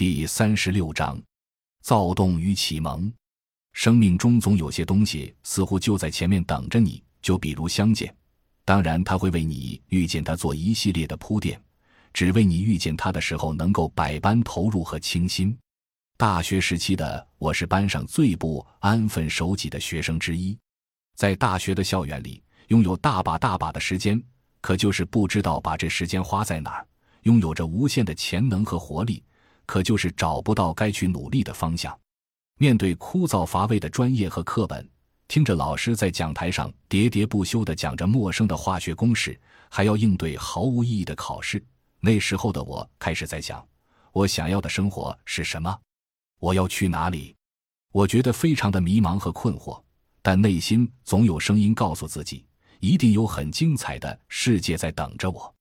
第三十六章，躁动与启蒙。生命中总有些东西似乎就在前面等着你，就比如相见。当然，他会为你遇见他做一系列的铺垫，只为你遇见他的时候能够百般投入和倾心。大学时期的我是班上最不安分守己的学生之一，在大学的校园里，拥有大把大把的时间，可就是不知道把这时间花在哪儿；拥有着无限的潜能和活力。可就是找不到该去努力的方向。面对枯燥乏味的专业和课本，听着老师在讲台上喋喋不休地讲着陌生的化学公式，还要应对毫无意义的考试，那时候的我开始在想：我想要的生活是什么？我要去哪里？我觉得非常的迷茫和困惑，但内心总有声音告诉自己，一定有很精彩的世界在等着我。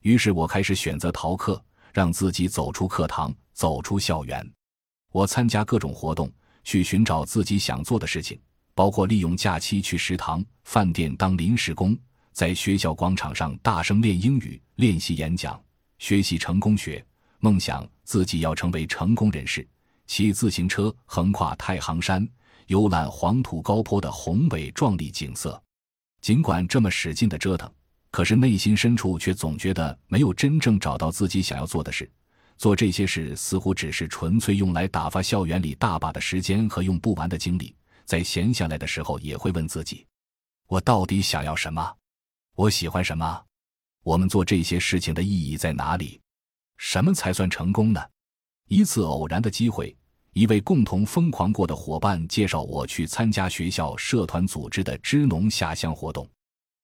于是我开始选择逃课，让自己走出课堂。走出校园，我参加各种活动，去寻找自己想做的事情，包括利用假期去食堂、饭店当临时工，在学校广场上大声练英语、练习演讲、学习成功学，梦想自己要成为成功人士。骑自行车横跨太行山，游览黄土高坡的宏伟壮丽景色。尽管这么使劲的折腾，可是内心深处却总觉得没有真正找到自己想要做的事。做这些事似乎只是纯粹用来打发校园里大把的时间和用不完的精力。在闲下来的时候，也会问自己：我到底想要什么？我喜欢什么？我们做这些事情的意义在哪里？什么才算成功呢？一次偶然的机会，一位共同疯狂过的伙伴介绍我去参加学校社团组织的支农下乡活动。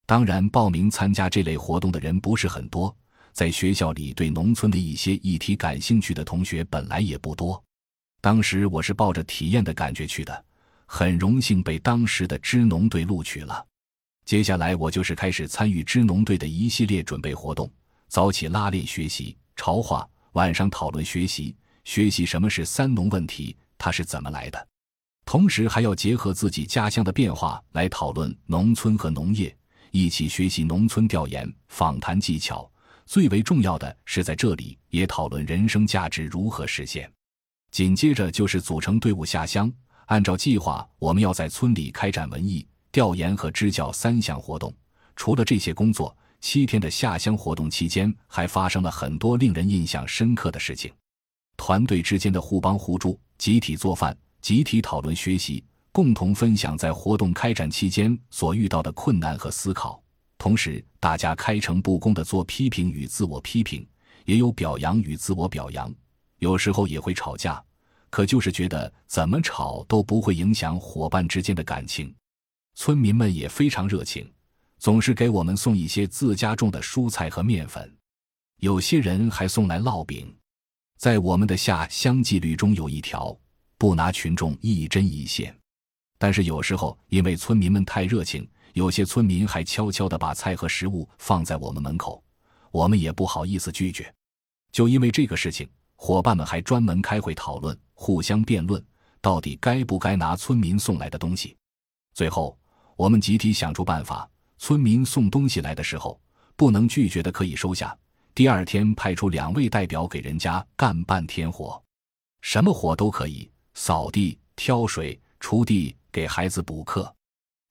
当然，报名参加这类活动的人不是很多。在学校里，对农村的一些议题感兴趣的同学本来也不多。当时我是抱着体验的感觉去的，很荣幸被当时的支农队录取了。接下来，我就是开始参与支农队的一系列准备活动：早起拉练学习朝话，晚上讨论学习学习什么是三农问题，它是怎么来的。同时，还要结合自己家乡的变化来讨论农村和农业，一起学习农村调研、访谈技巧。最为重要的是，在这里也讨论人生价值如何实现。紧接着就是组成队伍下乡，按照计划，我们要在村里开展文艺调研和支教三项活动。除了这些工作，七天的下乡活动期间，还发生了很多令人印象深刻的事情：团队之间的互帮互助，集体做饭，集体讨论学习，共同分享在活动开展期间所遇到的困难和思考。同时，大家开诚布公的做批评与自我批评，也有表扬与自我表扬，有时候也会吵架，可就是觉得怎么吵都不会影响伙伴之间的感情。村民们也非常热情，总是给我们送一些自家种的蔬菜和面粉，有些人还送来烙饼。在我们的下乡纪律中有一条，不拿群众一针一线，但是有时候因为村民们太热情。有些村民还悄悄地把菜和食物放在我们门口，我们也不好意思拒绝。就因为这个事情，伙伴们还专门开会讨论，互相辩论，到底该不该拿村民送来的东西。最后，我们集体想出办法：村民送东西来的时候，不能拒绝的可以收下。第二天派出两位代表给人家干半天活，什么活都可以：扫地、挑水、锄地、给孩子补课。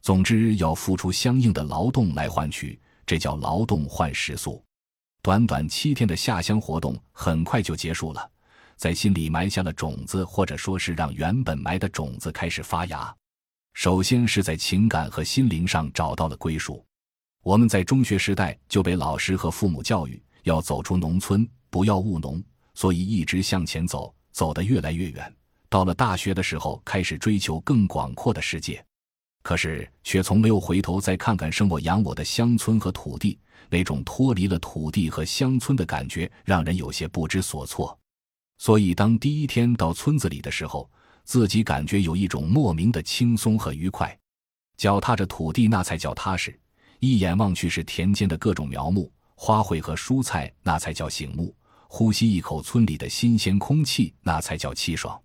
总之，要付出相应的劳动来换取，这叫劳动换食宿。短短七天的下乡活动很快就结束了，在心里埋下了种子，或者说是让原本埋的种子开始发芽。首先是在情感和心灵上找到了归属。我们在中学时代就被老师和父母教育要走出农村，不要务农，所以一直向前走，走得越来越远。到了大学的时候，开始追求更广阔的世界。可是，却从没有回头再看看生我养我的乡村和土地，那种脱离了土地和乡村的感觉，让人有些不知所措。所以，当第一天到村子里的时候，自己感觉有一种莫名的轻松和愉快。脚踏着土地，那才叫踏实；一眼望去是田间的各种苗木、花卉和蔬菜，那才叫醒目；呼吸一口村里的新鲜空气，那才叫气爽。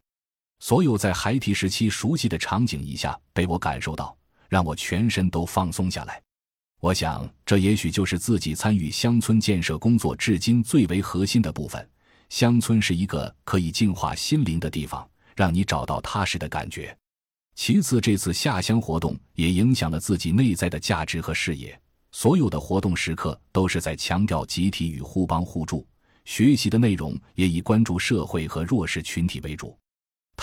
所有在孩提时期熟悉的场景一下被我感受到，让我全身都放松下来。我想，这也许就是自己参与乡村建设工作至今最为核心的部分，乡村是一个可以净化心灵的地方，让你找到踏实的感觉。其次，这次下乡活动也影响了自己内在的价值和视野。所有的活动时刻都是在强调集体与互帮互助，学习的内容也以关注社会和弱势群体为主。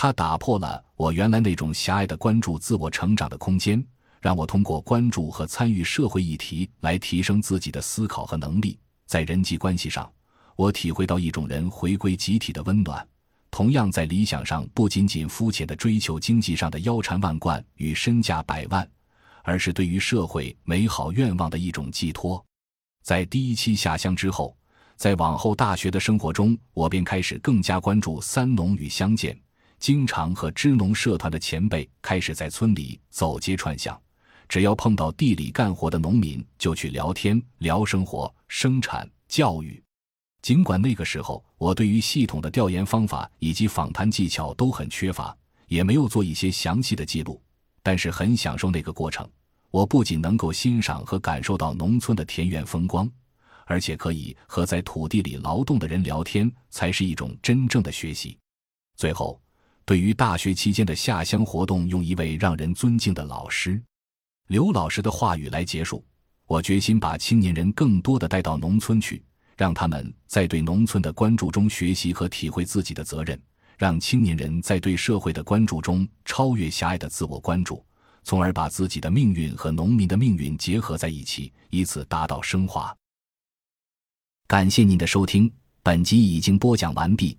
它打破了我原来那种狭隘的关注自我成长的空间，让我通过关注和参与社会议题来提升自己的思考和能力。在人际关系上，我体会到一种人回归集体的温暖。同样，在理想上，不仅仅肤浅的追求经济上的腰缠万贯与身价百万，而是对于社会美好愿望的一种寄托。在第一期下乡之后，在往后大学的生活中，我便开始更加关注三农与乡建。经常和支农社团的前辈开始在村里走街串巷，只要碰到地里干活的农民，就去聊天、聊生活、生产、教育。尽管那个时候我对于系统的调研方法以及访谈技巧都很缺乏，也没有做一些详细的记录，但是很享受那个过程。我不仅能够欣赏和感受到农村的田园风光，而且可以和在土地里劳动的人聊天，才是一种真正的学习。最后。对于大学期间的下乡活动，用一位让人尊敬的老师刘老师的话语来结束。我决心把青年人更多的带到农村去，让他们在对农村的关注中学习和体会自己的责任，让青年人在对社会的关注中超越狭隘的自我关注，从而把自己的命运和农民的命运结合在一起，以此达到升华。感谢您的收听，本集已经播讲完毕。